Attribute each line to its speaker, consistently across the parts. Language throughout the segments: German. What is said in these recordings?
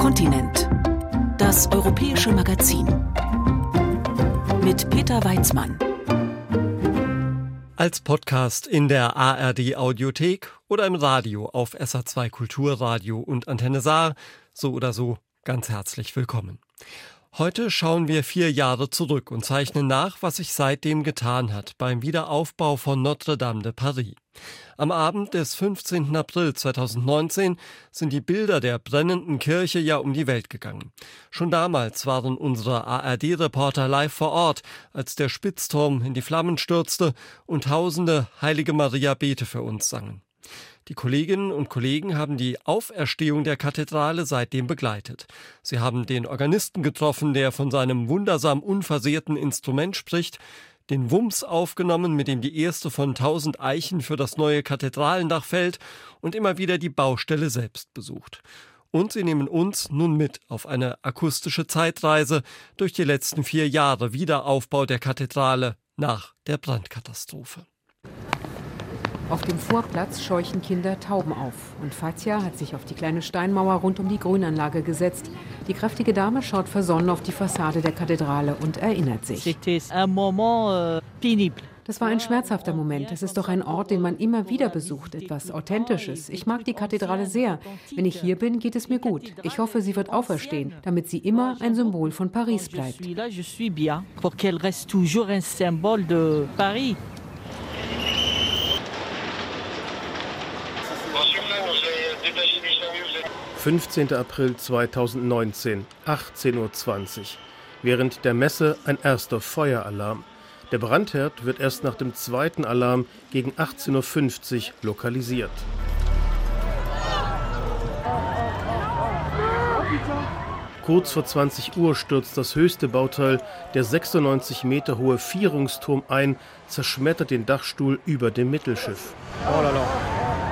Speaker 1: Kontinent. Das europäische Magazin. Mit Peter Weizmann.
Speaker 2: Als Podcast in der ARD Audiothek oder im Radio auf SA2 Kulturradio und Antenne Saar. So oder so ganz herzlich willkommen. Heute schauen wir vier Jahre zurück und zeichnen nach, was sich seitdem getan hat beim Wiederaufbau von Notre-Dame de Paris. Am Abend des 15. April 2019 sind die Bilder der brennenden Kirche ja um die Welt gegangen. Schon damals waren unsere ARD-Reporter live vor Ort, als der Spitzturm in die Flammen stürzte und tausende Heilige Maria Bete für uns sangen. Die Kolleginnen und Kollegen haben die Auferstehung der Kathedrale seitdem begleitet. Sie haben den Organisten getroffen, der von seinem wundersam unversehrten Instrument spricht, den Wumms aufgenommen, mit dem die erste von tausend Eichen für das neue Kathedralendach fällt und immer wieder die Baustelle selbst besucht. Und sie nehmen uns nun mit auf eine akustische Zeitreise durch die letzten vier Jahre Wiederaufbau der Kathedrale nach der Brandkatastrophe.
Speaker 3: Auf dem Vorplatz scheuchen Kinder Tauben auf und Fatia hat sich auf die kleine Steinmauer rund um die Grünanlage gesetzt. Die kräftige Dame schaut versonnen auf die Fassade der Kathedrale und erinnert sich.
Speaker 4: Euh,
Speaker 3: das war ein schmerzhafter Moment. Es ist doch ein Ort, den man immer wieder besucht, etwas Authentisches. Ich mag die Kathedrale sehr. Wenn ich hier bin, geht es mir gut. Ich hoffe, sie wird auferstehen, damit sie immer ein Symbol von Paris bleibt.
Speaker 5: 15. April 2019, 18.20 Uhr. Während der Messe ein erster Feueralarm. Der Brandherd wird erst nach dem zweiten Alarm gegen 18.50 Uhr lokalisiert. Kurz vor 20 Uhr stürzt das höchste Bauteil, der 96 Meter hohe Vierungsturm ein, zerschmettert den Dachstuhl über dem Mittelschiff. Oh la la.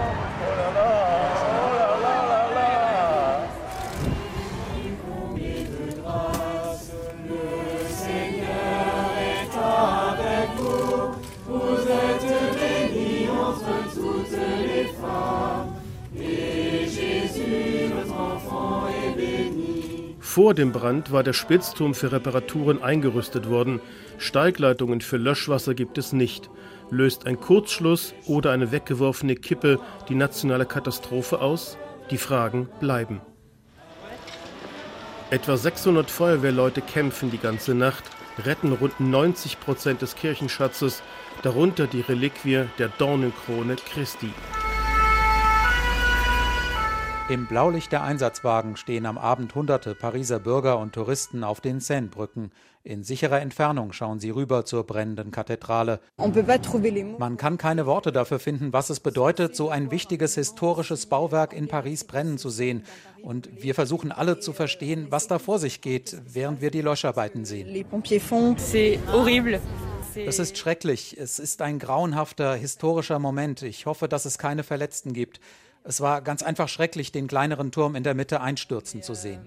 Speaker 5: Vor dem Brand war der Spitzturm für Reparaturen eingerüstet worden. Steigleitungen für Löschwasser gibt es nicht. Löst ein Kurzschluss oder eine weggeworfene Kippe die nationale Katastrophe aus? Die Fragen bleiben. Etwa 600 Feuerwehrleute kämpfen die ganze Nacht, retten rund 90 Prozent des Kirchenschatzes, darunter die Reliquie der Dornenkrone Christi.
Speaker 6: Im Blaulicht der Einsatzwagen stehen am Abend hunderte Pariser Bürger und Touristen auf den Seinebrücken. In sicherer Entfernung schauen sie rüber zur brennenden Kathedrale. Man kann keine Worte dafür finden, was es bedeutet, so ein wichtiges historisches Bauwerk in Paris brennen zu sehen. Und wir versuchen alle zu verstehen, was da vor sich geht, während wir die Löscharbeiten sehen. Es ist schrecklich. Es ist ein grauenhafter historischer Moment. Ich hoffe, dass es keine Verletzten gibt. Es war ganz einfach schrecklich, den kleineren Turm in der Mitte einstürzen zu sehen.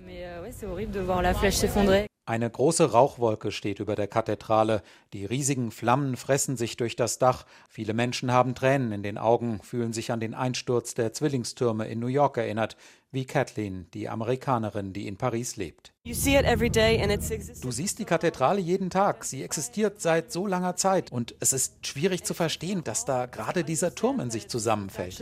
Speaker 6: Eine große Rauchwolke steht über der Kathedrale. Die riesigen Flammen fressen sich durch das Dach. Viele Menschen haben Tränen in den Augen, fühlen sich an den Einsturz der Zwillingstürme in New York erinnert, wie Kathleen, die Amerikanerin, die in Paris lebt. Du siehst die Kathedrale jeden Tag. Sie existiert seit so langer Zeit. Und es ist schwierig zu verstehen, dass da gerade dieser Turm in sich zusammenfällt.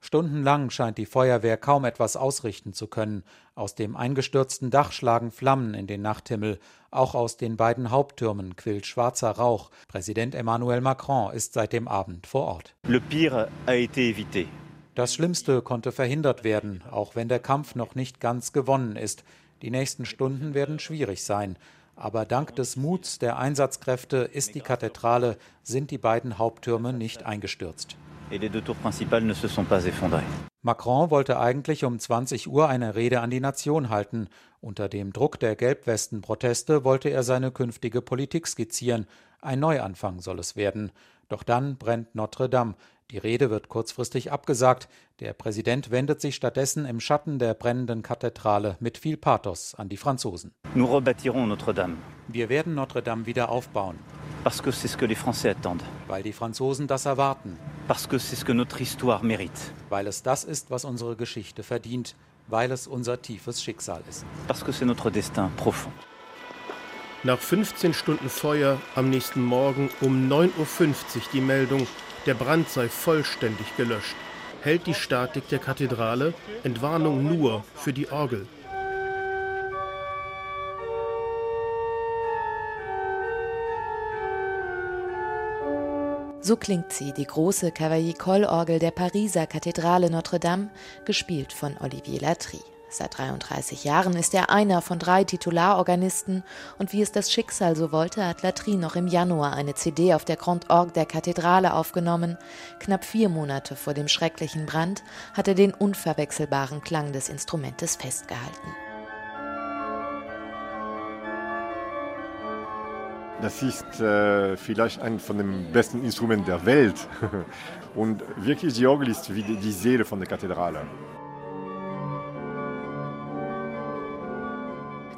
Speaker 6: Stundenlang scheint die Feuerwehr kaum etwas ausrichten zu können. Aus dem eingestürzten Dach schlagen Flammen in den Nachthimmel. Auch aus den beiden Haupttürmen quillt schwarzer Rauch. Präsident Emmanuel Macron ist seit dem Abend vor Ort.
Speaker 7: Le pire a été évité.
Speaker 6: Das Schlimmste konnte verhindert werden, auch wenn der Kampf noch nicht ganz gewonnen ist. Die nächsten Stunden werden schwierig sein. Aber dank des Muts der Einsatzkräfte ist die Kathedrale, sind die beiden Haupttürme nicht eingestürzt.
Speaker 7: Ne
Speaker 6: Macron wollte eigentlich um 20 Uhr eine Rede an die Nation halten. Unter dem Druck der Gelbwesten-Proteste wollte er seine künftige Politik skizzieren. Ein Neuanfang soll es werden. Doch dann brennt Notre Dame. Die Rede wird kurzfristig abgesagt. Der Präsident wendet sich stattdessen im Schatten der brennenden Kathedrale mit viel Pathos an die Franzosen. Wir werden Notre Dame wieder aufbauen.
Speaker 7: Parce que c'est ce que les Français attendent.
Speaker 6: Weil die Franzosen das erwarten.
Speaker 7: Parce que c'est ce que notre histoire mérite.
Speaker 6: Weil es das ist, was unsere Geschichte verdient. weil es unser tiefes Schicksal ist.
Speaker 7: Parce que c'est notre destin profond.
Speaker 5: Nach 15 Stunden Feuer am nächsten Morgen um 9.50 Uhr die Meldung, der Brand sei vollständig gelöscht. Hält die Statik der Kathedrale Entwarnung nur für die Orgel.
Speaker 8: So klingt sie, die große Cavaillé-Coll-Orgel der Pariser Kathedrale Notre-Dame, gespielt von Olivier Latry. Seit 33 Jahren ist er einer von drei Titularorganisten und wie es das Schicksal so wollte, hat Latry noch im Januar eine CD auf der Grand Orgue der Kathedrale aufgenommen. Knapp vier Monate vor dem schrecklichen Brand hat er den unverwechselbaren Klang des Instrumentes festgehalten.
Speaker 9: Das ist äh, vielleicht ein von den besten Instrumenten der Welt. Und wirklich, die Orgel ist wie die Seele von der Kathedrale.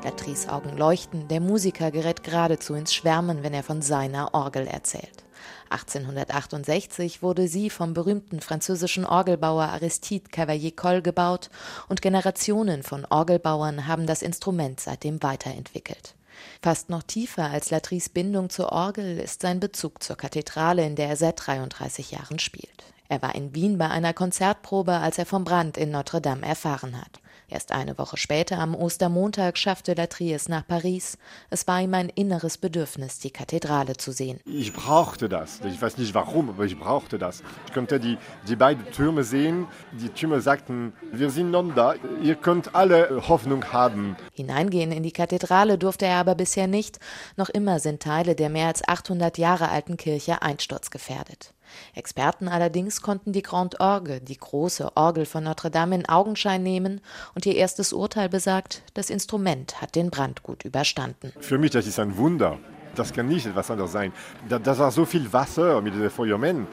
Speaker 8: Latrys Augen leuchten, der Musiker gerät geradezu ins Schwärmen, wenn er von seiner Orgel erzählt. 1868 wurde sie vom berühmten französischen Orgelbauer Aristide Cavalier-Coll gebaut und Generationen von Orgelbauern haben das Instrument seitdem weiterentwickelt. Fast noch tiefer als Latrys Bindung zur Orgel ist sein Bezug zur Kathedrale, in der er seit 33 Jahren spielt. Er war in Wien bei einer Konzertprobe, als er vom Brand in Notre Dame erfahren hat. Erst eine Woche später, am Ostermontag, schaffte Latry es nach Paris. Es war ihm ein inneres Bedürfnis, die Kathedrale zu sehen.
Speaker 9: Ich brauchte das. Ich weiß nicht warum, aber ich brauchte das. Ich konnte die, die beiden Türme sehen. Die Türme sagten, wir sind non da. Ihr könnt alle Hoffnung haben.
Speaker 8: Hineingehen in die Kathedrale durfte er aber bisher nicht. Noch immer sind Teile der mehr als 800 Jahre alten Kirche einsturzgefährdet. Experten allerdings konnten die Grande Orgue, die große Orgel von Notre Dame, in Augenschein nehmen und ihr erstes Urteil besagt, das Instrument hat den Brand gut überstanden.
Speaker 9: Für mich das ist ein Wunder. Das kann nicht etwas anderes sein. Da, da war so viel Wasser mit den Feuermen.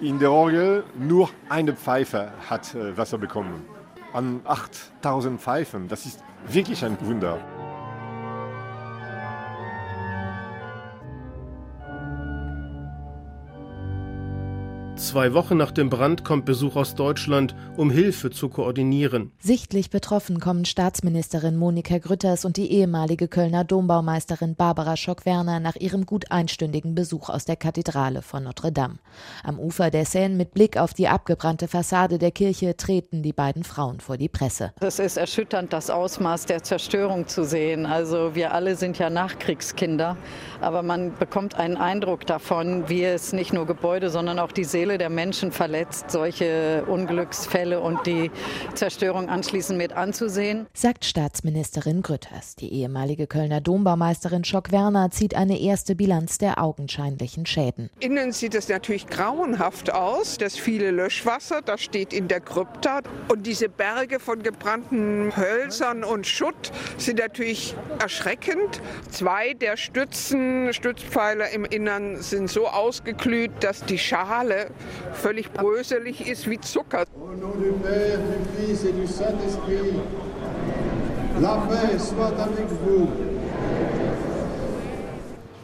Speaker 9: In der Orgel nur eine Pfeife hat äh, Wasser bekommen. An 8000 Pfeifen. Das ist wirklich ein Wunder.
Speaker 5: Zwei Wochen nach dem Brand kommt Besuch aus Deutschland, um Hilfe zu koordinieren.
Speaker 8: Sichtlich betroffen kommen Staatsministerin Monika Grütters und die ehemalige Kölner Dombaumeisterin Barbara Schock-Werner nach ihrem gut einstündigen Besuch aus der Kathedrale von Notre Dame. Am Ufer der Seine mit Blick auf die abgebrannte Fassade der Kirche treten die beiden Frauen vor die Presse.
Speaker 10: Es ist erschütternd, das Ausmaß der Zerstörung zu sehen. Also wir alle sind ja Nachkriegskinder, aber man bekommt einen Eindruck davon, wie es nicht nur Gebäude, sondern auch die Seele der Menschen verletzt, solche Unglücksfälle und die Zerstörung anschließend mit anzusehen.
Speaker 8: Sagt Staatsministerin Grütters. Die ehemalige Kölner Dombaumeisterin Schock-Werner zieht eine erste Bilanz der augenscheinlichen Schäden.
Speaker 11: Innen sieht es natürlich grauenhaft aus. Das viele Löschwasser, das steht in der Krypta. Und diese Berge von gebrannten Hölzern und Schutt sind natürlich erschreckend. Zwei der Stützen, Stützpfeiler im Innern sind so ausgeglüht, dass die Schale völlig bröselig ist wie Zucker.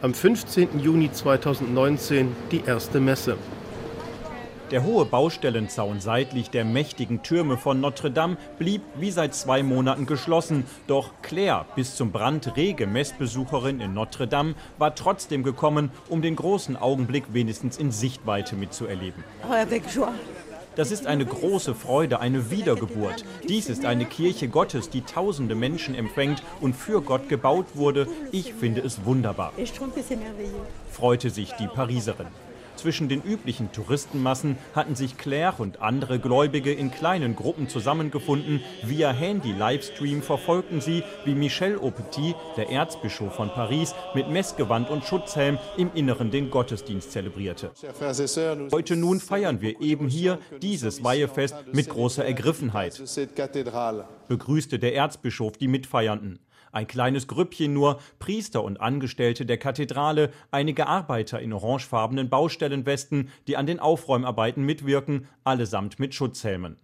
Speaker 5: Am 15. Juni 2019 die erste Messe.
Speaker 12: Der hohe Baustellenzaun seitlich der mächtigen Türme von Notre Dame blieb wie seit zwei Monaten geschlossen. Doch Claire, bis zum Brand rege Messbesucherin in Notre Dame, war trotzdem gekommen, um den großen Augenblick wenigstens in Sichtweite mitzuerleben. Das ist eine große Freude, eine Wiedergeburt. Dies ist eine Kirche Gottes, die tausende Menschen empfängt und für Gott gebaut wurde. Ich finde es wunderbar. Freute sich die Pariserin. Zwischen den üblichen Touristenmassen hatten sich Claire und andere Gläubige in kleinen Gruppen zusammengefunden. Via Handy-Livestream verfolgten sie, wie Michel Aupetit, der Erzbischof von Paris, mit Messgewand und Schutzhelm im Inneren den Gottesdienst zelebrierte. Heute nun feiern wir eben hier dieses Weihefest mit großer Ergriffenheit, begrüßte der Erzbischof die Mitfeiernden. Ein kleines Grüppchen nur, Priester und Angestellte der Kathedrale, einige Arbeiter in orangefarbenen Baustellenwesten, die an den Aufräumarbeiten mitwirken, allesamt mit Schutzhelmen.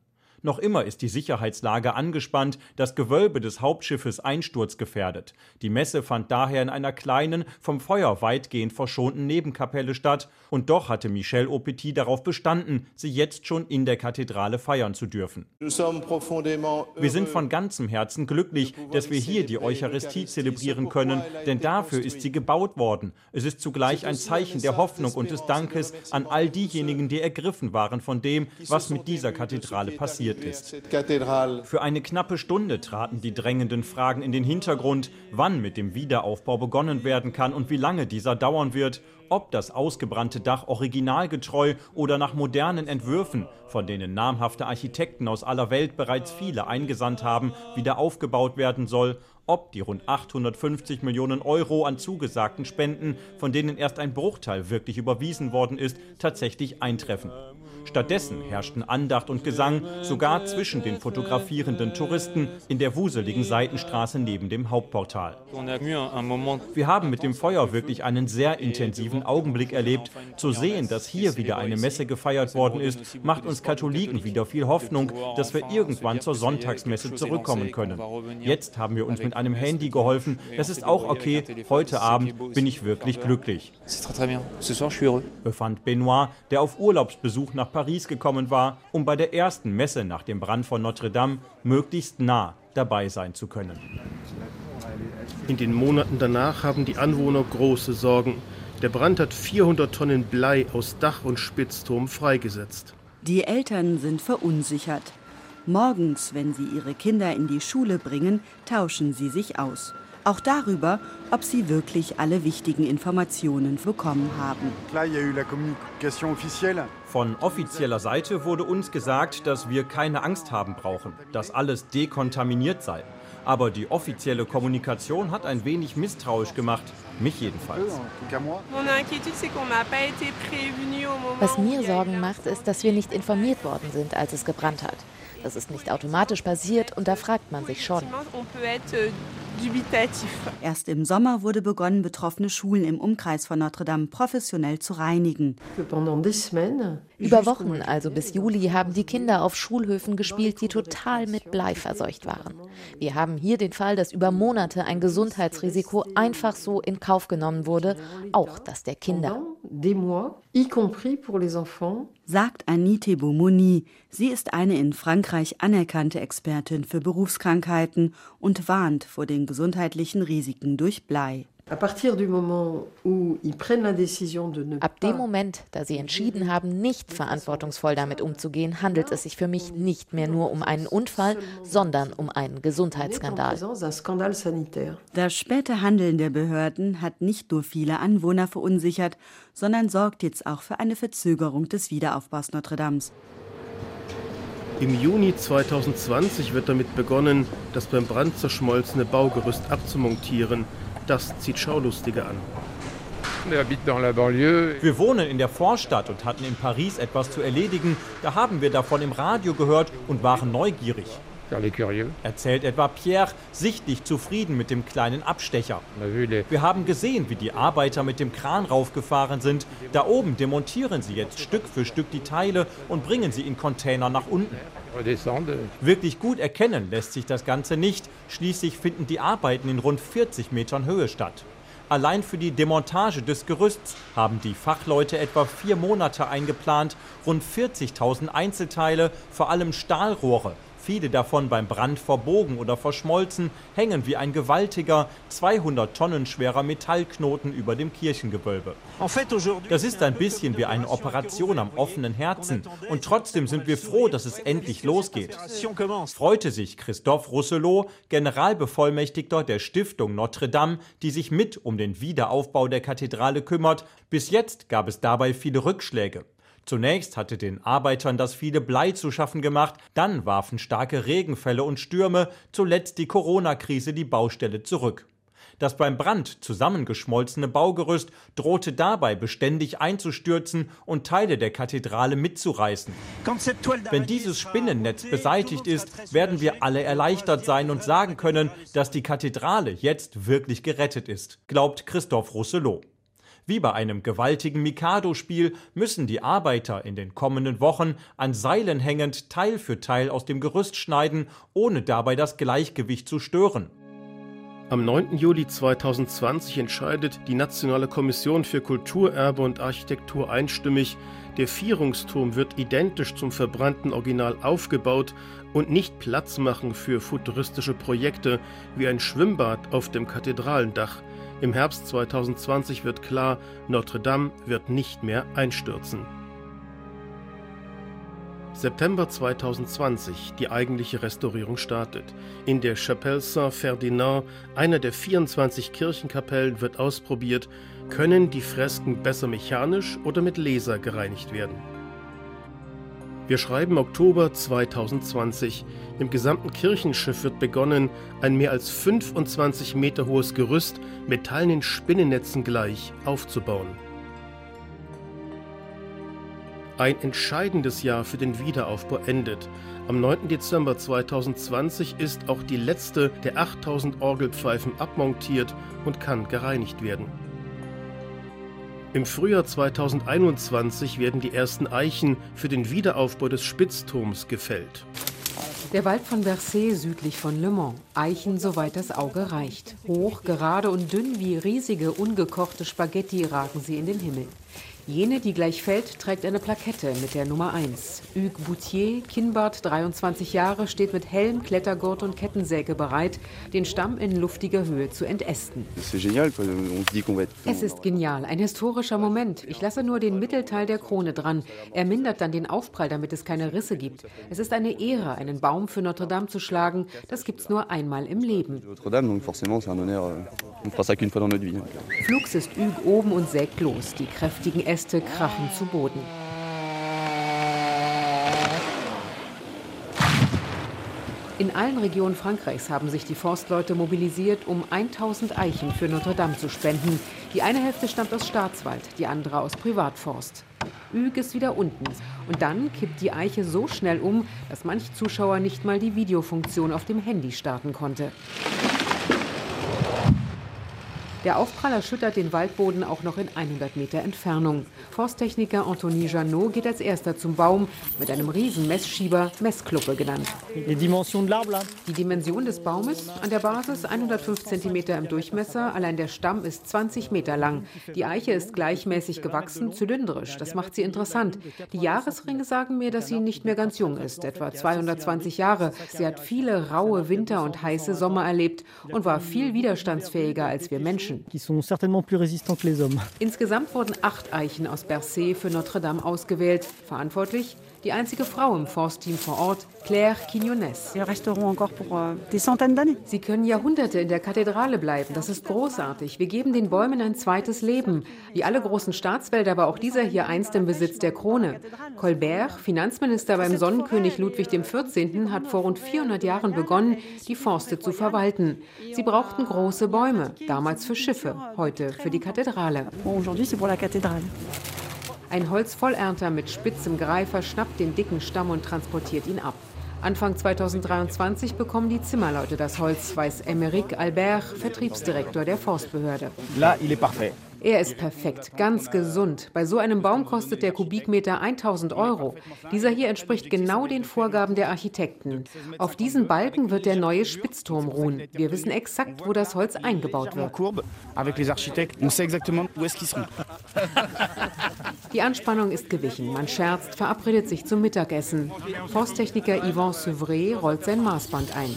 Speaker 12: Noch immer ist die Sicherheitslage angespannt, das Gewölbe des Hauptschiffes einsturzgefährdet. Die Messe fand daher in einer kleinen, vom Feuer weitgehend verschonten Nebenkapelle statt, und doch hatte Michel Aupetit darauf bestanden, sie jetzt schon in der Kathedrale feiern zu dürfen. Wir sind von ganzem Herzen glücklich, dass wir hier die Eucharistie zelebrieren können, denn dafür ist sie gebaut worden. Es ist zugleich ein Zeichen der Hoffnung und des Dankes an all diejenigen, die ergriffen waren von dem, was mit dieser Kathedrale passiert passiert ist. Für eine knappe Stunde traten die drängenden Fragen in den Hintergrund, wann mit dem Wiederaufbau begonnen werden kann und wie lange dieser dauern wird, ob das ausgebrannte Dach originalgetreu oder nach modernen Entwürfen, von denen namhafte Architekten aus aller Welt bereits viele eingesandt haben, wieder aufgebaut werden soll, ob die rund 850 Millionen Euro an zugesagten Spenden, von denen erst ein Bruchteil wirklich überwiesen worden ist, tatsächlich eintreffen. Stattdessen herrschten Andacht und Gesang sogar zwischen den fotografierenden Touristen in der wuseligen Seitenstraße neben dem Hauptportal. Wir haben mit dem Feuer wirklich einen sehr intensiven Augenblick erlebt. Zu sehen, dass hier wieder eine Messe gefeiert worden ist, macht uns Katholiken wieder viel Hoffnung, dass wir irgendwann zur Sonntagsmesse zurückkommen können. Jetzt haben wir uns mit einem Handy geholfen. Das ist auch okay. Heute Abend bin ich wirklich glücklich. Befand Benoit, der auf Urlaubsbesuch nach Paris gekommen war, um bei der ersten Messe nach dem Brand von Notre Dame möglichst nah dabei sein zu können.
Speaker 5: In den Monaten danach haben die Anwohner große Sorgen. Der Brand hat 400 Tonnen Blei aus Dach und Spitzturm freigesetzt.
Speaker 13: Die Eltern sind verunsichert. Morgens, wenn sie ihre Kinder in die Schule bringen, tauschen sie sich aus. Auch darüber, ob sie wirklich alle wichtigen Informationen bekommen haben.
Speaker 12: Von offizieller Seite wurde uns gesagt, dass wir keine Angst haben brauchen, dass alles dekontaminiert sei. Aber die offizielle Kommunikation hat ein wenig misstrauisch gemacht, mich jedenfalls.
Speaker 14: Was mir Sorgen macht, ist, dass wir nicht informiert worden sind, als es gebrannt hat. Das ist nicht automatisch passiert und da fragt man sich schon.
Speaker 13: Erst im Sommer wurde begonnen, betroffene Schulen im Umkreis von Notre Dame professionell zu reinigen.
Speaker 14: Über Wochen, also bis Juli, haben die Kinder auf Schulhöfen gespielt, die total mit Blei verseucht waren. Wir haben hier den Fall, dass über Monate ein Gesundheitsrisiko einfach so in Kauf genommen wurde, auch das der Kinder.
Speaker 13: Sagt Anite Beaumoni. Sie ist eine in Frankreich anerkannte Expertin für Berufskrankheiten und warnt vor den gesundheitlichen Risiken durch Blei.
Speaker 14: Ab dem Moment, da sie entschieden haben, nicht verantwortungsvoll damit umzugehen, handelt es sich für mich nicht mehr nur um einen Unfall, sondern um einen Gesundheitsskandal.
Speaker 13: Das späte Handeln der Behörden hat nicht nur viele Anwohner verunsichert, sondern sorgt jetzt auch für eine Verzögerung des Wiederaufbaus Notre Dames.
Speaker 5: Im Juni 2020 wird damit begonnen, das beim Brand zerschmolzene Baugerüst abzumontieren. Das zieht Schaulustige an.
Speaker 12: Wir wohnen in der Vorstadt und hatten in Paris etwas zu erledigen. Da haben wir davon im Radio gehört und waren neugierig. Erzählt etwa Pierre, sichtlich zufrieden mit dem kleinen Abstecher. Wir haben gesehen, wie die Arbeiter mit dem Kran raufgefahren sind. Da oben demontieren sie jetzt Stück für Stück die Teile und bringen sie in Container nach unten. Wirklich gut erkennen lässt sich das Ganze nicht. Schließlich finden die Arbeiten in rund 40 Metern Höhe statt. Allein für die Demontage des Gerüsts haben die Fachleute etwa vier Monate eingeplant, rund 40.000 Einzelteile, vor allem Stahlrohre, viele davon beim Brand verbogen oder verschmolzen, hängen wie ein gewaltiger, 200 Tonnen schwerer Metallknoten über dem Kirchengewölbe. Das ist ein bisschen wie eine Operation am offenen Herzen. Und trotzdem sind wir froh, dass es endlich losgeht. Freute sich Christophe Rousselot, Generalbevollmächtigter der Stiftung Notre Dame, die sich mit um den Wiederaufbau der Kathedrale kümmert. Bis jetzt gab es dabei viele Rückschläge. Zunächst hatte den Arbeitern das viele Blei zu schaffen gemacht, dann warfen starke Regenfälle und Stürme, zuletzt die Corona-Krise die Baustelle zurück. Das beim Brand zusammengeschmolzene Baugerüst drohte dabei beständig einzustürzen und Teile der Kathedrale mitzureißen. Wenn dieses Spinnennetz beseitigt ist, werden wir alle erleichtert sein und sagen können, dass die Kathedrale jetzt wirklich gerettet ist, glaubt Christophe Rousselot. Wie bei einem gewaltigen Mikado-Spiel müssen die Arbeiter in den kommenden Wochen an Seilen hängend Teil für Teil aus dem Gerüst schneiden, ohne dabei das Gleichgewicht zu stören.
Speaker 5: Am 9. Juli 2020 entscheidet die Nationale Kommission für Kulturerbe und Architektur einstimmig, der Vierungsturm wird identisch zum verbrannten Original aufgebaut und nicht Platz machen für futuristische Projekte wie ein Schwimmbad auf dem Kathedralendach. Im Herbst 2020 wird klar, Notre Dame wird nicht mehr einstürzen. September 2020 die eigentliche Restaurierung startet. In der Chapelle Saint-Ferdinand, einer der 24 Kirchenkapellen, wird ausprobiert, können die Fresken besser mechanisch oder mit Laser gereinigt werden. Wir schreiben Oktober 2020. Im gesamten Kirchenschiff wird begonnen, ein mehr als 25 Meter hohes Gerüst metallenen Spinnennetzen gleich aufzubauen. Ein entscheidendes Jahr für den Wiederaufbau endet. Am 9. Dezember 2020 ist auch die letzte der 8000 Orgelpfeifen abmontiert und kann gereinigt werden. Im Frühjahr 2021 werden die ersten Eichen für den Wiederaufbau des Spitzturms gefällt.
Speaker 3: Der Wald von Versailles südlich von Le Mans. Eichen, soweit das Auge reicht. Hoch, gerade und dünn wie riesige, ungekochte Spaghetti ragen sie in den Himmel. Jene, die gleich fällt, trägt eine Plakette mit der Nummer 1. Hugues Boutier, Kinnbart, 23 Jahre, steht mit Helm, Klettergurt und Kettensäge bereit, den Stamm in luftiger Höhe zu entästen. Es ist genial, ein historischer Moment. Ich lasse nur den Mittelteil der Krone dran. Er mindert dann den Aufprall, damit es keine Risse gibt. Es ist eine Ehre, einen Baum für Notre Dame zu schlagen. Das gibt's nur einmal im Leben. Flugs ist Hugues oben und sägt los. Die kräftigen Äste Äste krachen zu Boden. In allen Regionen Frankreichs haben sich die Forstleute mobilisiert, um 1000 Eichen für Notre Dame zu spenden. Die eine Hälfte stammt aus Staatswald, die andere aus Privatforst. Üg ist wieder unten. Und dann kippt die Eiche so schnell um, dass manch Zuschauer nicht mal die Videofunktion auf dem Handy starten konnte. Der Aufprall erschüttert den Waldboden auch noch in 100 Meter Entfernung. Forsttechniker Anthony Janot geht als erster zum Baum mit einem riesen Messschieber, Messkluppe genannt. Die Dimension des Baumes an der Basis 105 cm im Durchmesser, allein der Stamm ist 20 Meter lang. Die Eiche ist gleichmäßig gewachsen, zylindrisch. Das macht sie interessant. Die Jahresringe sagen mir, dass sie nicht mehr ganz jung ist, etwa 220 Jahre. Sie hat viele raue Winter und heiße Sommer erlebt und war viel widerstandsfähiger als wir Menschen. Insgesamt wurden acht Eichen aus Bercé für Notre Dame ausgewählt. Verantwortlich die einzige Frau im Forstteam vor Ort, Claire Quinones.
Speaker 15: Euh,
Speaker 3: Sie können Jahrhunderte in der Kathedrale bleiben. Das ist großartig. Wir geben den Bäumen ein zweites Leben. Wie alle großen Staatswälder war auch dieser hier einst im Besitz der Krone. Colbert, Finanzminister beim Sonnenkönig Ludwig XIV., hat vor rund 400 Jahren begonnen, die Forste zu verwalten. Sie brauchten große Bäume, damals für Schiffe, heute für die Kathedrale. Ein Holzvollernter mit spitzem Greifer schnappt den dicken Stamm und transportiert ihn ab. Anfang 2023 bekommen die Zimmerleute das Holz, weiß Emeric Albert, Vertriebsdirektor der Forstbehörde. Er ist perfekt, ganz gesund. Bei so einem Baum kostet der Kubikmeter 1000 Euro. Dieser hier entspricht genau den Vorgaben der Architekten. Auf diesen Balken wird der neue Spitzturm ruhen. Wir wissen exakt, wo das Holz eingebaut wird. Die Anspannung ist gewichen. Man scherzt, verabredet sich zum Mittagessen. Forsttechniker Yvan Seuvray rollt sein Maßband ein.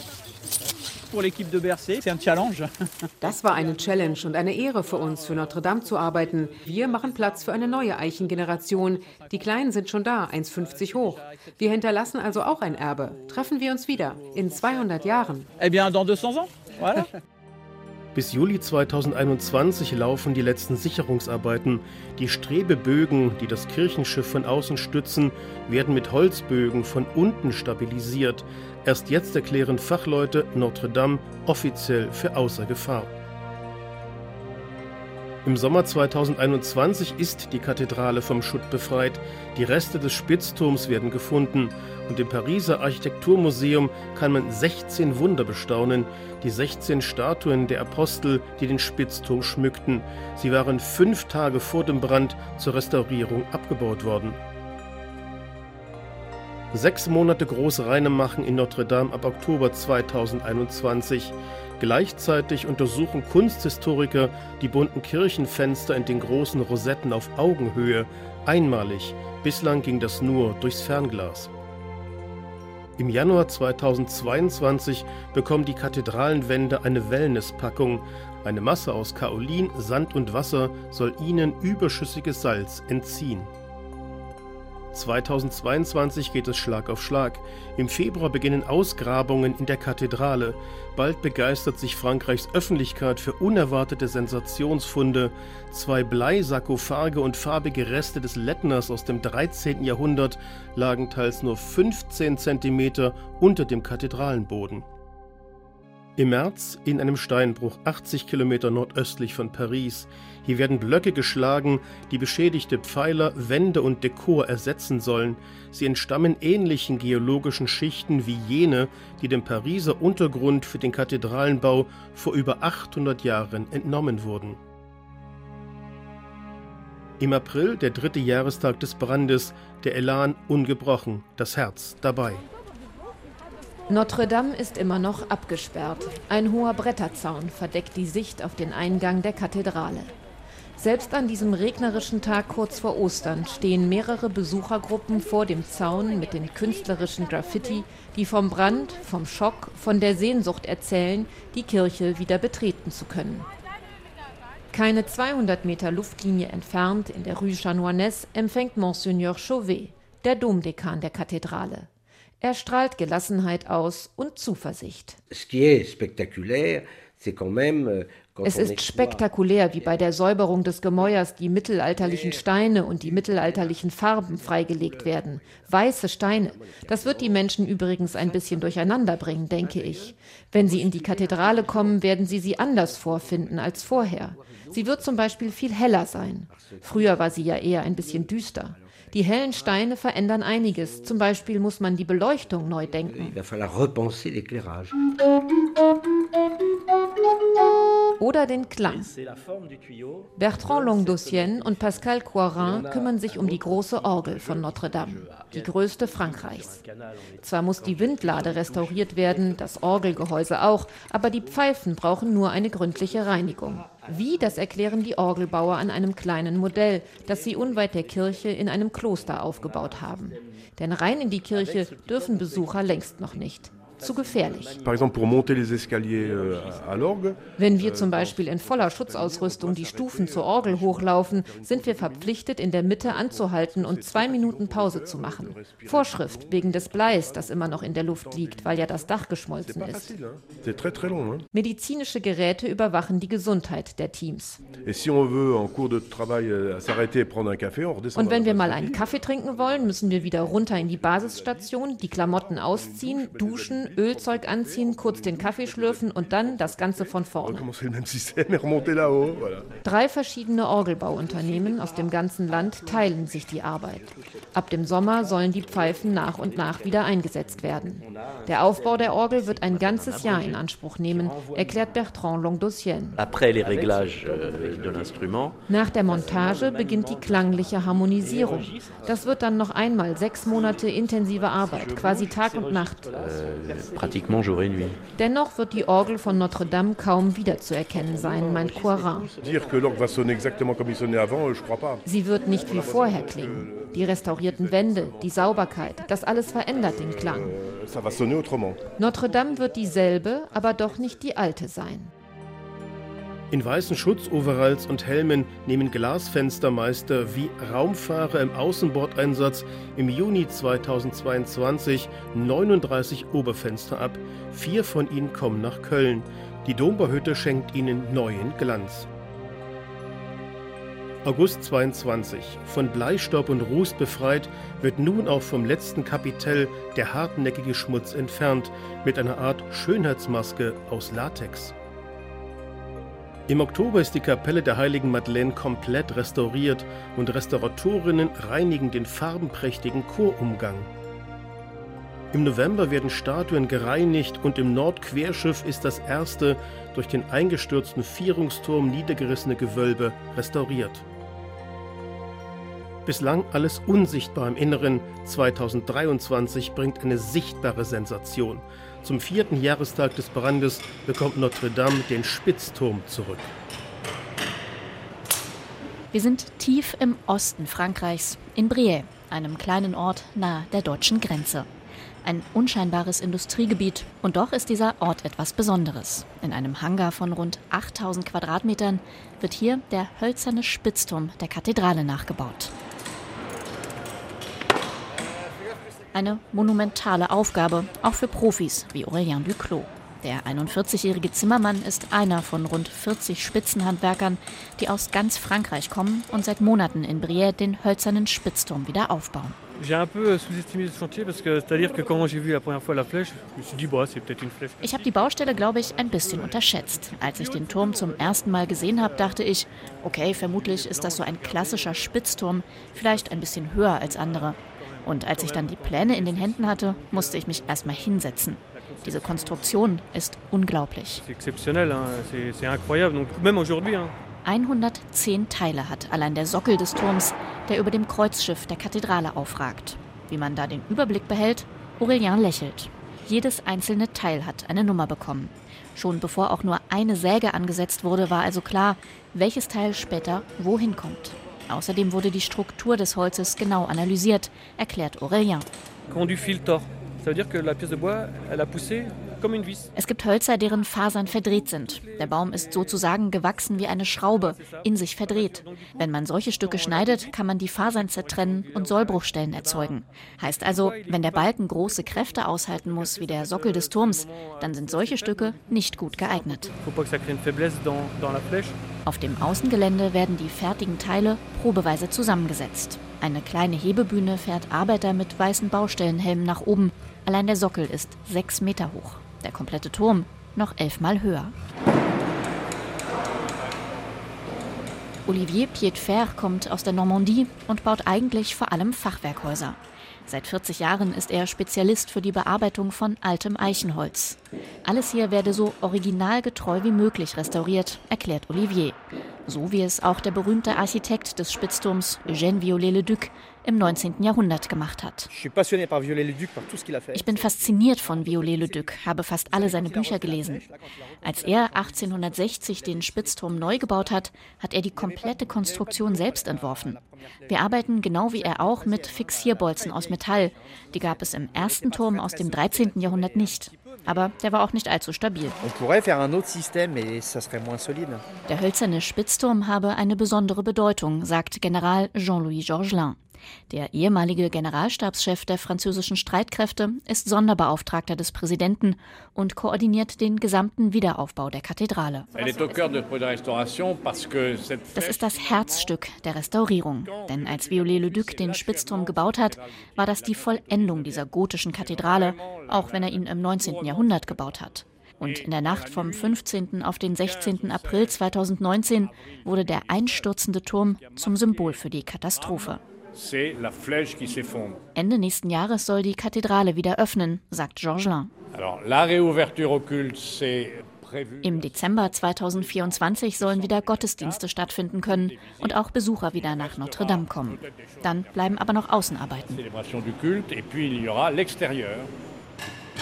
Speaker 3: Das war eine Challenge und eine Ehre für uns, für Notre Dame zu arbeiten. Wir machen Platz für eine neue Eichengeneration. Die Kleinen sind schon da, 1,50 hoch. Wir hinterlassen also auch ein Erbe. Treffen wir uns wieder in 200 Jahren.
Speaker 16: Eh bien, dans 200 ans. Voilà.
Speaker 5: Bis Juli 2021 laufen die letzten Sicherungsarbeiten. Die Strebebögen, die das Kirchenschiff von außen stützen, werden mit Holzbögen von unten stabilisiert. Erst jetzt erklären Fachleute Notre Dame offiziell für außer Gefahr. Im Sommer 2021 ist die Kathedrale vom Schutt befreit. Die Reste des Spitzturms werden gefunden und im Pariser Architekturmuseum kann man 16 Wunder bestaunen, die 16 Statuen der Apostel, die den Spitzturm schmückten. Sie waren fünf Tage vor dem Brand zur Restaurierung abgebaut worden. Sechs Monate Großreine machen in Notre Dame ab Oktober 2021. Gleichzeitig untersuchen Kunsthistoriker die bunten Kirchenfenster in den großen Rosetten auf Augenhöhe. Einmalig. Bislang ging das nur durchs Fernglas. Im Januar 2022 bekommen die Kathedralenwände eine Wellnesspackung. Eine Masse aus Kaolin, Sand und Wasser soll ihnen überschüssiges Salz entziehen. 2022 geht es Schlag auf Schlag. Im Februar beginnen Ausgrabungen in der Kathedrale. Bald begeistert sich Frankreichs Öffentlichkeit für unerwartete Sensationsfunde. Zwei Bleisarkophage und farbige Reste des Lettners aus dem 13. Jahrhundert lagen teils nur 15 Zentimeter unter dem Kathedralenboden. Im März in einem Steinbruch 80 Kilometer nordöstlich von Paris. Hier werden Blöcke geschlagen, die beschädigte Pfeiler, Wände und Dekor ersetzen sollen. Sie entstammen ähnlichen geologischen Schichten wie jene, die dem Pariser Untergrund für den Kathedralenbau vor über 800 Jahren entnommen wurden. Im April, der dritte Jahrestag des Brandes, der Elan ungebrochen, das Herz dabei.
Speaker 14: Notre Dame ist immer noch abgesperrt. Ein hoher Bretterzaun verdeckt die Sicht auf den Eingang der Kathedrale. Selbst an diesem regnerischen Tag kurz vor Ostern stehen mehrere Besuchergruppen vor dem Zaun mit den künstlerischen Graffiti, die vom Brand, vom Schock, von der Sehnsucht erzählen, die Kirche wieder betreten zu können. Keine 200 Meter Luftlinie entfernt, in der Rue Chanoinesse, empfängt Monseigneur Chauvet, der Domdekan der Kathedrale. Er strahlt Gelassenheit aus und Zuversicht.
Speaker 15: Euh,
Speaker 14: es ist spektakulär, wie bei der Säuberung des Gemäuers die mittelalterlichen Steine und die mittelalterlichen Farben freigelegt werden. Weiße Steine. Das wird die Menschen übrigens ein bisschen durcheinander bringen, denke ich. Wenn sie in die Kathedrale kommen, werden sie sie anders vorfinden als vorher. Sie wird zum Beispiel viel heller sein. Früher war sie ja eher ein bisschen düster. Die hellen Steine verändern einiges. Zum Beispiel muss man die Beleuchtung neu denken. Oder den Klang. Bertrand Longdosienne und Pascal Coirin kümmern sich um die große Orgel von Notre Dame, die größte Frankreichs. Zwar muss die Windlade restauriert werden, das Orgelgehäuse auch, aber die Pfeifen brauchen nur eine gründliche Reinigung. Wie, das erklären die Orgelbauer an einem kleinen Modell, das sie unweit der Kirche in einem Kloster aufgebaut haben. Denn rein in die Kirche dürfen Besucher längst noch nicht zu gefährlich.
Speaker 9: Euh,
Speaker 14: Wenn wir zum Beispiel in voller Schutzausrüstung die Stufen zur Orgel hochlaufen, sind wir verpflichtet, in der Mitte anzuhalten und zwei Minuten Pause zu machen. Vorschrift wegen des Bleis, das immer noch in der Luft liegt, weil ja das Dach geschmolzen ist. Medizinische Geräte überwachen die Gesundheit der Teams.
Speaker 9: Euh,
Speaker 14: und wenn wir mal einen Kaffee trinken wollen, müssen wir wieder runter in die Basisstation, die Klamotten ausziehen, duschen, Ölzeug anziehen, kurz den Kaffee schlürfen und dann das Ganze von vorne. Drei verschiedene Orgelbauunternehmen aus dem ganzen Land teilen sich die Arbeit. Ab dem Sommer sollen die Pfeifen nach und nach wieder eingesetzt werden. Der Aufbau der Orgel wird ein ganzes Jahr in Anspruch nehmen, erklärt Bertrand Longdosienne.
Speaker 15: Euh,
Speaker 14: nach der Montage beginnt die klangliche Harmonisierung. Das wird dann noch einmal sechs Monate intensive Arbeit, quasi Tag und Nacht.
Speaker 15: Pratiquement jour et nuit.
Speaker 14: Dennoch wird die Orgel von Notre-Dame kaum wiederzuerkennen sein, meint Coirin. Sie wird nicht wie vorher klingen. Die restaurierten Wände, die Sauberkeit, das alles verändert den Klang. Notre-Dame wird dieselbe, aber doch nicht die alte sein.
Speaker 5: In weißen Schutzoveralls und Helmen nehmen Glasfenstermeister wie Raumfahrer im Außenbordeinsatz im Juni 2022 39 Oberfenster ab. Vier von ihnen kommen nach Köln. Die Dombauhütte schenkt ihnen neuen Glanz. August 22. Von Bleistaub und Ruß befreit, wird nun auch vom letzten Kapitell der hartnäckige Schmutz entfernt, mit einer Art Schönheitsmaske aus Latex. Im Oktober ist die Kapelle der heiligen Madeleine komplett restauriert und Restauratorinnen reinigen den farbenprächtigen Chorumgang. Im November werden Statuen gereinigt und im Nordquerschiff ist das erste durch den eingestürzten Vierungsturm niedergerissene Gewölbe restauriert. Bislang alles unsichtbar im Inneren, 2023 bringt eine sichtbare Sensation. Zum vierten Jahrestag des Brandes bekommt Notre Dame den Spitzturm zurück.
Speaker 17: Wir sind tief im Osten Frankreichs, in Briey, einem kleinen Ort nahe der deutschen Grenze. Ein unscheinbares Industriegebiet. Und doch ist dieser Ort etwas Besonderes. In einem Hangar von rund 8000 Quadratmetern wird hier der hölzerne Spitzturm der Kathedrale nachgebaut. Eine monumentale Aufgabe, auch für Profis wie Aurélien Duclos. Der 41-jährige Zimmermann ist einer von rund 40 Spitzenhandwerkern, die aus ganz Frankreich kommen und seit Monaten in Briey den hölzernen Spitzturm wieder aufbauen. Ich habe die Baustelle, glaube ich, ein bisschen unterschätzt. Als ich den Turm zum ersten Mal gesehen habe, dachte ich, okay, vermutlich ist das so ein klassischer Spitzturm, vielleicht ein bisschen höher als andere. Und als ich dann die Pläne in den Händen hatte, musste ich mich erstmal hinsetzen. Diese Konstruktion ist unglaublich. 110 Teile hat allein der Sockel des Turms, der über dem Kreuzschiff der Kathedrale aufragt. Wie man da den Überblick behält, Aurelien lächelt. Jedes einzelne Teil hat eine Nummer bekommen. Schon bevor auch nur eine Säge angesetzt wurde, war also klar, welches Teil später wohin kommt. Außerdem wurde die Struktur des Holzes genau analysiert, erklärt Aurelien. Es gibt Hölzer, deren Fasern verdreht sind. Der Baum ist sozusagen gewachsen wie eine Schraube, in sich verdreht. Wenn man solche Stücke schneidet, kann man die Fasern zertrennen und Sollbruchstellen erzeugen. Heißt also, wenn der Balken große Kräfte aushalten muss, wie der Sockel des Turms, dann sind solche Stücke nicht gut geeignet. Auf dem Außengelände werden die fertigen Teile probeweise zusammengesetzt. Eine kleine Hebebühne fährt Arbeiter mit weißen Baustellenhelmen nach oben. Allein der Sockel ist sechs Meter hoch. Der komplette Turm noch elfmal höher. Olivier Piedfer kommt aus der Normandie und baut eigentlich vor allem Fachwerkhäuser. Seit 40 Jahren ist er Spezialist für die Bearbeitung von altem Eichenholz. Alles hier werde so originalgetreu wie möglich restauriert, erklärt Olivier. So wie es auch der berühmte Architekt des Spitzturms Eugène Viollet-le-Duc im 19. Jahrhundert gemacht hat. Ich bin fasziniert von Viollet-le-Duc, habe fast alle seine Bücher gelesen. Als er 1860 den Spitzturm neu gebaut hat, hat er die komplette Konstruktion selbst entworfen. Wir arbeiten genau wie er auch mit Fixierbolzen aus Metall. Die gab es im ersten Turm aus dem 13. Jahrhundert nicht. Aber der war auch nicht allzu stabil. Der hölzerne Spitzturm habe eine besondere Bedeutung, sagt General Jean-Louis Georgelin. Der ehemalige Generalstabschef der französischen Streitkräfte ist Sonderbeauftragter des Präsidenten und koordiniert den gesamten Wiederaufbau der Kathedrale. Das ist das Herzstück der Restaurierung. Denn als Viollet-le-Duc den Spitzturm gebaut hat, war das die Vollendung dieser gotischen Kathedrale, auch wenn er ihn im 19. Jahrhundert gebaut hat. Und in der Nacht vom 15. auf den 16. April 2019 wurde der einstürzende Turm zum Symbol für die Katastrophe. Ende nächsten Jahres soll die Kathedrale wieder öffnen, sagt Georgelin. Im Dezember 2024 sollen wieder Gottesdienste stattfinden können und auch Besucher wieder nach Notre Dame kommen. Dann bleiben aber noch Außenarbeiten.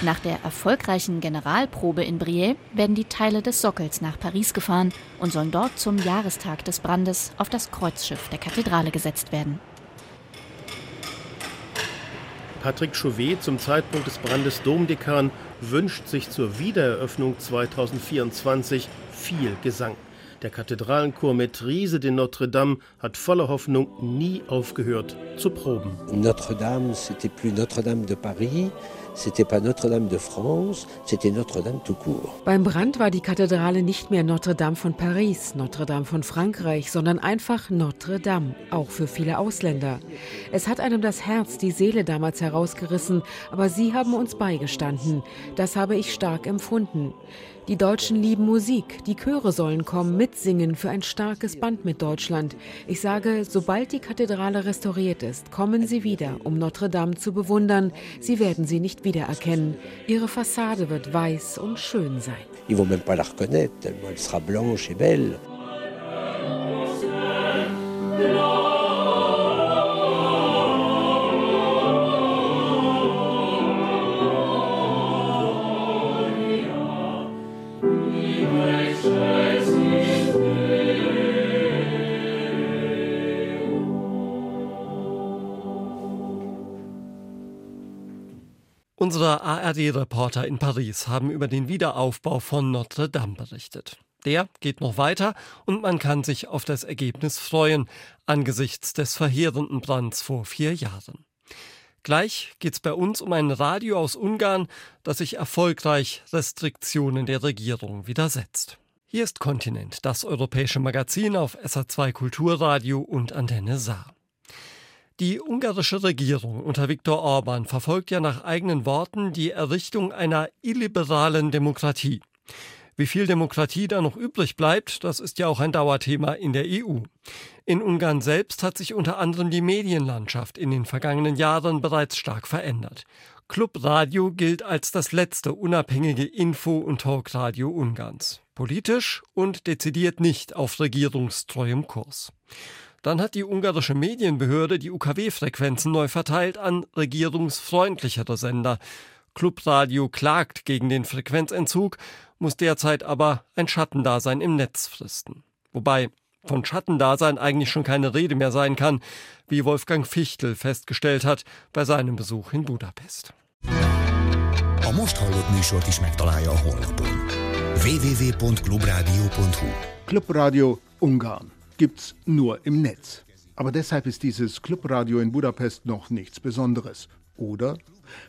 Speaker 17: Nach der erfolgreichen Generalprobe in Briey werden die Teile des Sockels nach Paris gefahren und sollen dort zum Jahrestag des Brandes auf das Kreuzschiff der Kathedrale gesetzt werden.
Speaker 5: Patrick Chauvet, zum Zeitpunkt des Brandes Domdekan, wünscht sich zur Wiedereröffnung 2024 viel Gesang. Der Kathedralenchor Maîtrise de Notre Dame hat voller Hoffnung nie aufgehört
Speaker 18: zu proben.
Speaker 15: Notre-Dame, c'était plus Notre-Dame de Paris, c'était pas Notre-Dame de France, c'était Notre-Dame tout court.
Speaker 3: Beim Brand war die Kathedrale nicht mehr Notre-Dame von Paris, Notre-Dame von Frankreich, sondern einfach Notre-Dame, auch für viele Ausländer. Es hat einem das Herz, die Seele damals herausgerissen, aber Sie haben uns beigestanden. Das habe ich stark empfunden. Die Deutschen lieben Musik. Die Chöre sollen kommen, mitsingen für ein starkes Band mit Deutschland. Ich sage, sobald die Kathedrale restauriert ist, kommen Sie wieder, um Notre Dame zu bewundern. Sie werden sie nicht wiedererkennen. Ihre Fassade wird weiß und schön sein.
Speaker 15: Ils vont même pas la reconnaître, tellement elle sera blanche et belle.
Speaker 2: Unsere ARD-Reporter in Paris haben über den Wiederaufbau von Notre Dame berichtet. Der geht noch weiter und man kann sich auf das Ergebnis freuen, angesichts des verheerenden Brands vor vier Jahren. Gleich geht's bei uns um ein Radio aus Ungarn, das sich erfolgreich Restriktionen der Regierung widersetzt. Hier ist Kontinent, das europäische Magazin auf SA2 Kulturradio und Antenne Saar. Die ungarische Regierung unter Viktor Orban verfolgt ja nach eigenen Worten die Errichtung einer illiberalen Demokratie. Wie viel Demokratie da noch übrig bleibt, das ist ja auch ein Dauerthema in der EU. In Ungarn selbst hat sich unter anderem die Medienlandschaft in den vergangenen Jahren bereits stark verändert. Clubradio gilt als das letzte unabhängige Info- und Talkradio Ungarns. Politisch und dezidiert nicht auf regierungstreuem Kurs. Dann hat die ungarische Medienbehörde die UKW-Frequenzen neu verteilt an regierungsfreundlichere Sender. Clubradio klagt gegen den Frequenzentzug, muss derzeit aber ein Schattendasein im Netz fristen. Wobei von Schattendasein eigentlich schon keine Rede mehr sein kann, wie Wolfgang Fichtel festgestellt hat bei seinem Besuch in Budapest.
Speaker 19: A most hallott műsort is megtalálja a honlapon. www.clubradio.hu
Speaker 18: Clubradio Ungarn gibt's nur im Netz. Aber deshalb ist dieses Clubradio in Budapest noch nichts Besonderes. Oder?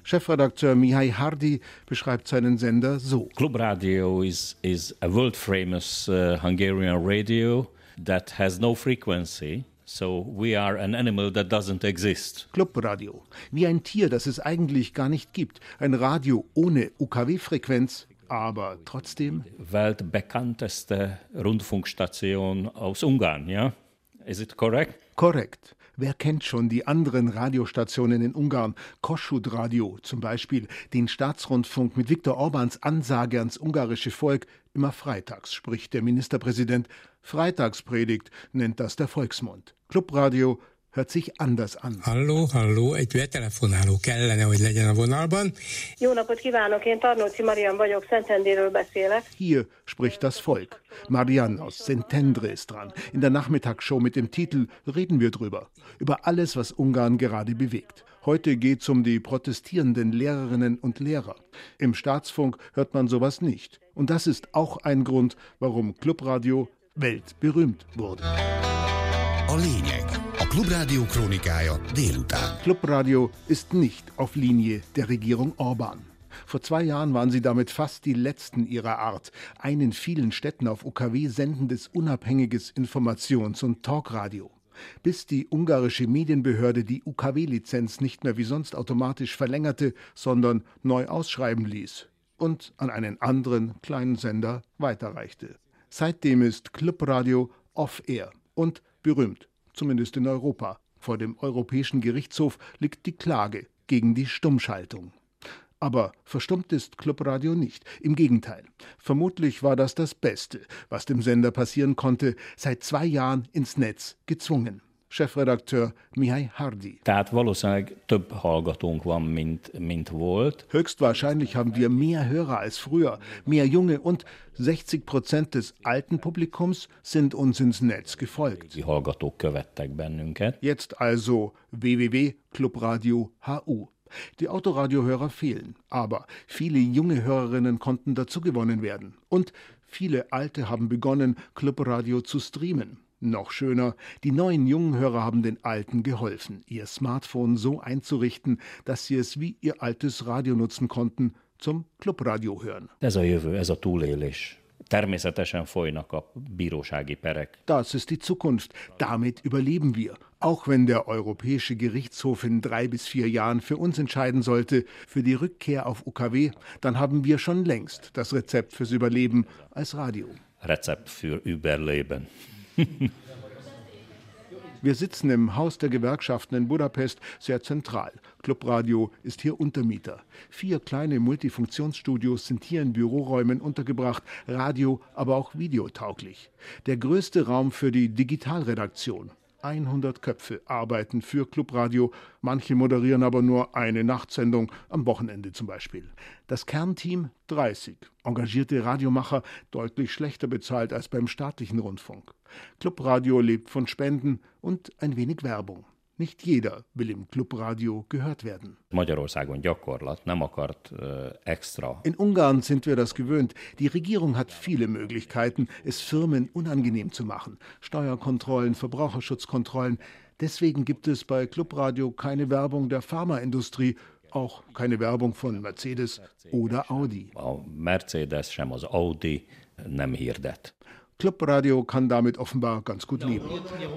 Speaker 18: Chefredakteur Mihai Hardi beschreibt seinen Sender so.
Speaker 20: Clubradio is, is a world famous uh, Hungarian radio that has no frequency. So we are an animal that doesn't exist.
Speaker 18: Clubradio. Wie ein Tier, das es eigentlich gar nicht gibt. Ein Radio ohne UKW-Frequenz, aber trotzdem.
Speaker 20: Weltbekannteste Rundfunkstation aus Ungarn, ja? Is it correct?
Speaker 18: Korrekt. Wer kennt schon die anderen Radiostationen in Ungarn? Kossuth Radio zum Beispiel, den Staatsrundfunk mit Viktor Orbans Ansage ans ungarische Volk. Immer freitags spricht der Ministerpräsident. Freitagspredigt nennt das der Volksmund. Clubradio hört sich anders an.
Speaker 21: Hallo, hallo, egy betelefonáló kellene, hogy legyen a vonalban.
Speaker 22: Jó napot kívánok, én Tarnóci Marian vagyok, Szentendéről beszélek.
Speaker 18: Hier spricht das Volk. Marianne aus Szentendre ist dran. In der Nachmittagsshow mit dem Titel Reden wir drüber. Über alles, was Ungarn gerade bewegt. Heute geht's um die protestierenden Lehrerinnen und Lehrer. Im Staatsfunk hört man sowas nicht. Und das ist auch ein Grund, warum Clubradio weltberühmt wurde.
Speaker 19: A lényeg. Clubradio Chronikája délután.
Speaker 18: Clubradio ist nicht auf Linie der Regierung Orban. Vor zwei Jahren waren sie damit fast die letzten ihrer Art. Ein in vielen Städten auf UKW sendendes unabhängiges Informations- und Talkradio. Bis die ungarische Medienbehörde die UKW-Lizenz nicht mehr wie sonst automatisch verlängerte, sondern neu ausschreiben ließ und an einen anderen kleinen Sender weiterreichte. Seitdem ist Clubradio off-air und berühmt, zumindest in Europa. Vor dem Europäischen Gerichtshof liegt die Klage gegen die Stummschaltung. Aber verstummt ist Clubradio nicht. Im Gegenteil. Vermutlich war das das Beste, was dem Sender passieren konnte, seit zwei Jahren ins Netz gezwungen. Chefredakteur Mihai Hardi.
Speaker 20: Tehát valószínűleg több hallgatónk van, mint, mint volt.
Speaker 18: Höchstwahrscheinlich haben wir mehr Hörer als früher, mehr Junge und 60 Prozent des alten Publikums sind uns ins Netz gefolgt.
Speaker 20: Die hallgatók követtek bennünket.
Speaker 18: Jetzt also www.clubradio.hu. Die Autoradiohörer fehlen, aber viele junge Hörerinnen konnten dazugewonnen werden. Und viele alte haben begonnen, Clubradio zu streamen. Noch schöner, die neuen jungen Hörer haben den Alten geholfen, ihr Smartphone so einzurichten, dass sie es wie ihr altes Radio nutzen konnten, zum Clubradio hören.
Speaker 20: Ez a jövő, ez a túlélés. Természetesen folynak a bírósági perek.
Speaker 18: Das ist die Zukunft. Damit überleben wir. Auch wenn der Europäische Gerichtshof in drei bis vier Jahren für uns entscheiden sollte, für die Rückkehr auf UKW, dann haben wir schon längst das Rezept fürs Überleben als Radio.
Speaker 20: Rezept für Überleben.
Speaker 18: Wir sitzen im Haus der Gewerkschaften in Budapest sehr zentral. Clubradio ist hier Untermieter. Vier kleine Multifunktionsstudios sind hier in Büroräumen untergebracht, Radio, aber auch videotauglich. Der größte Raum für die Digitalredaktion. 100 Köpfe arbeiten für Clubradio, manche moderieren aber nur eine Nachtsendung, am Wochenende zum Beispiel. Das Kernteam 30, engagierte Radiomacher, deutlich schlechter bezahlt als beim staatlichen Rundfunk. Clubradio lebt von Spenden und ein wenig Werbung. Nicht jeder will im Clubradio gehört werden.
Speaker 20: Magyarországon gyakorlat nem akart extra.
Speaker 18: In Ungarn sind wir das gewöhnt. Die Regierung hat viele Möglichkeiten, es Firmen unangenehm zu machen. Steuerkontrollen, Verbraucherschutzkontrollen. Deswegen gibt es bei Clubradio keine Werbung der Pharmaindustrie, auch keine Werbung von Mercedes oder Audi.
Speaker 20: A Mercedes sem az Audi nem hirdet.
Speaker 18: Clubradio kann damit offenbar ganz gut leben.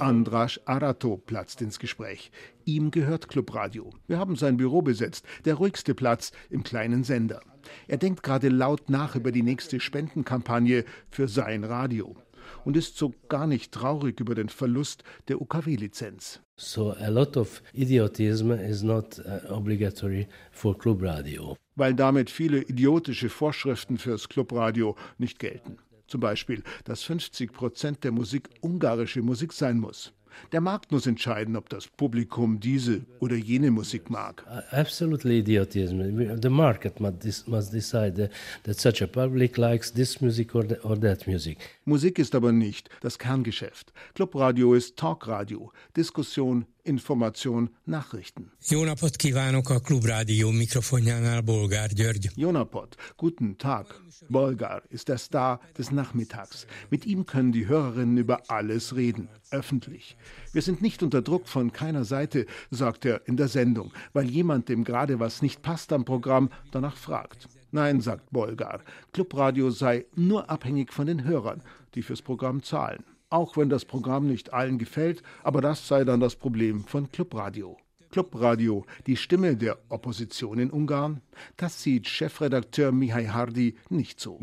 Speaker 18: Andras Arato platzt ins Gespräch. Ihm gehört Clubradio. Wir haben sein Büro besetzt, der ruhigste Platz im kleinen Sender. Er denkt gerade laut nach über die nächste Spendenkampagne für sein Radio und ist so gar nicht traurig über den Verlust der UKW-Lizenz.
Speaker 23: So a lot of idiotism is not uh, obligatory for club radio.
Speaker 18: Weil damit viele idiotische Vorschriften fürs Clubradio nicht gelten. Zum Beispiel, dass 50 Prozent der Musik ungarische Musik sein muss. Der Markt muss entscheiden, ob das Publikum diese oder jene Musik mag.
Speaker 23: Absolutely idiotism. The market must decide that such a public likes this music or, that music.
Speaker 18: Musik ist aber nicht das Kerngeschäft. Clubradio ist Talkradio, Diskussion, Information, Nachrichten.
Speaker 24: Jó napot kívánok a Klubrádió mikrofonjánál, Bolgár György.
Speaker 18: Jó napot, guten Tag. Bolgar ist der Star des Nachmittags. Mit ihm können die Hörerinnen über alles reden, öffentlich. Wir sind nicht unter Druck von keiner Seite, sagt er in der Sendung, weil jemand, dem gerade was nicht passt am Programm, danach fragt. Nein, sagt Bolgar, Clubradio sei nur abhängig von den Hörern, die fürs Programm zahlen. Auch wenn das Programm nicht allen gefällt, aber das sei dann das Problem von Clubradio. Clubradio, die Stimme der Opposition in Ungarn? Das sieht Chefredakteur Mihai Hardi nicht so.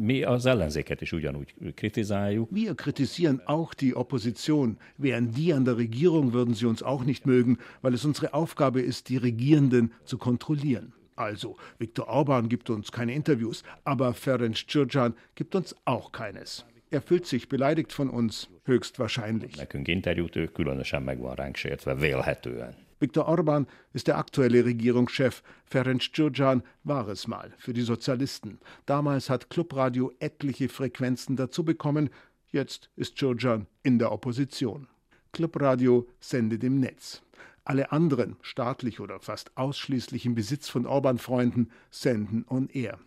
Speaker 18: Wir kritisieren auch die Opposition. Wären die an der Regierung, würden sie uns auch nicht mögen, weil es unsere Aufgabe ist, die Regierenden zu kontrollieren. Also, Viktor Orban gibt uns keine Interviews, aber Ferenc Gyurcsány gibt uns auch keines. Er fühlt sich beleidigt von uns, höchstwahrscheinlich. Viktor Orban ist der aktuelle Regierungschef. Ferenc Gyurcsány war es mal für die Sozialisten. Damals hat Clubradio etliche Frequenzen dazu bekommen. Jetzt ist Gyurcsány in der Opposition. Clubradio sendet im Netz. Alle anderen, staatlich oder fast ausschließlich im Besitz von Orban-Freunden, senden on air.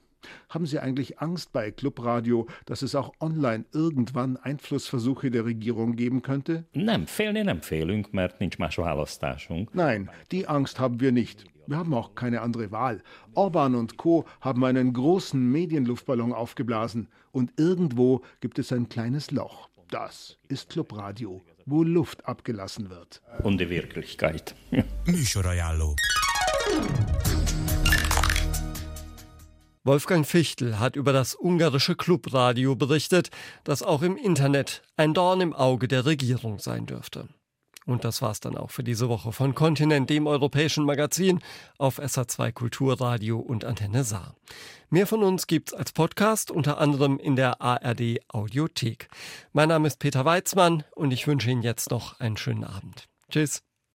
Speaker 18: Haben Sie eigentlich Angst bei Clubradio, dass es auch online irgendwann Einflussversuche der Regierung geben könnte?
Speaker 20: Nem, félni nem félünk, mert nincs más választásunk.
Speaker 18: Nein, die Angst haben wir nicht. Wir haben auch keine andere Wahl. Orban und Co. haben einen großen Medienluftballon aufgeblasen und irgendwo gibt es ein kleines Loch. Das ist Clubradio, wo Luft abgelassen wird.
Speaker 20: Und die Wirklichkeit.
Speaker 24: Műsorajánló.
Speaker 2: Wolfgang Fichtel hat über das ungarische Clubradio berichtet, das auch im Internet ein Dorn im Auge der Regierung sein dürfte. Und das war's dann auch für diese Woche von Kontinent, dem europäischen Magazin auf SA2 Kulturradio und Antenne Saar. Mehr von uns gibt's als Podcast, unter anderem in der ARD Audiothek. Mein Name ist Peter Weizmann und ich wünsche Ihnen jetzt noch einen schönen Abend. Tschüss.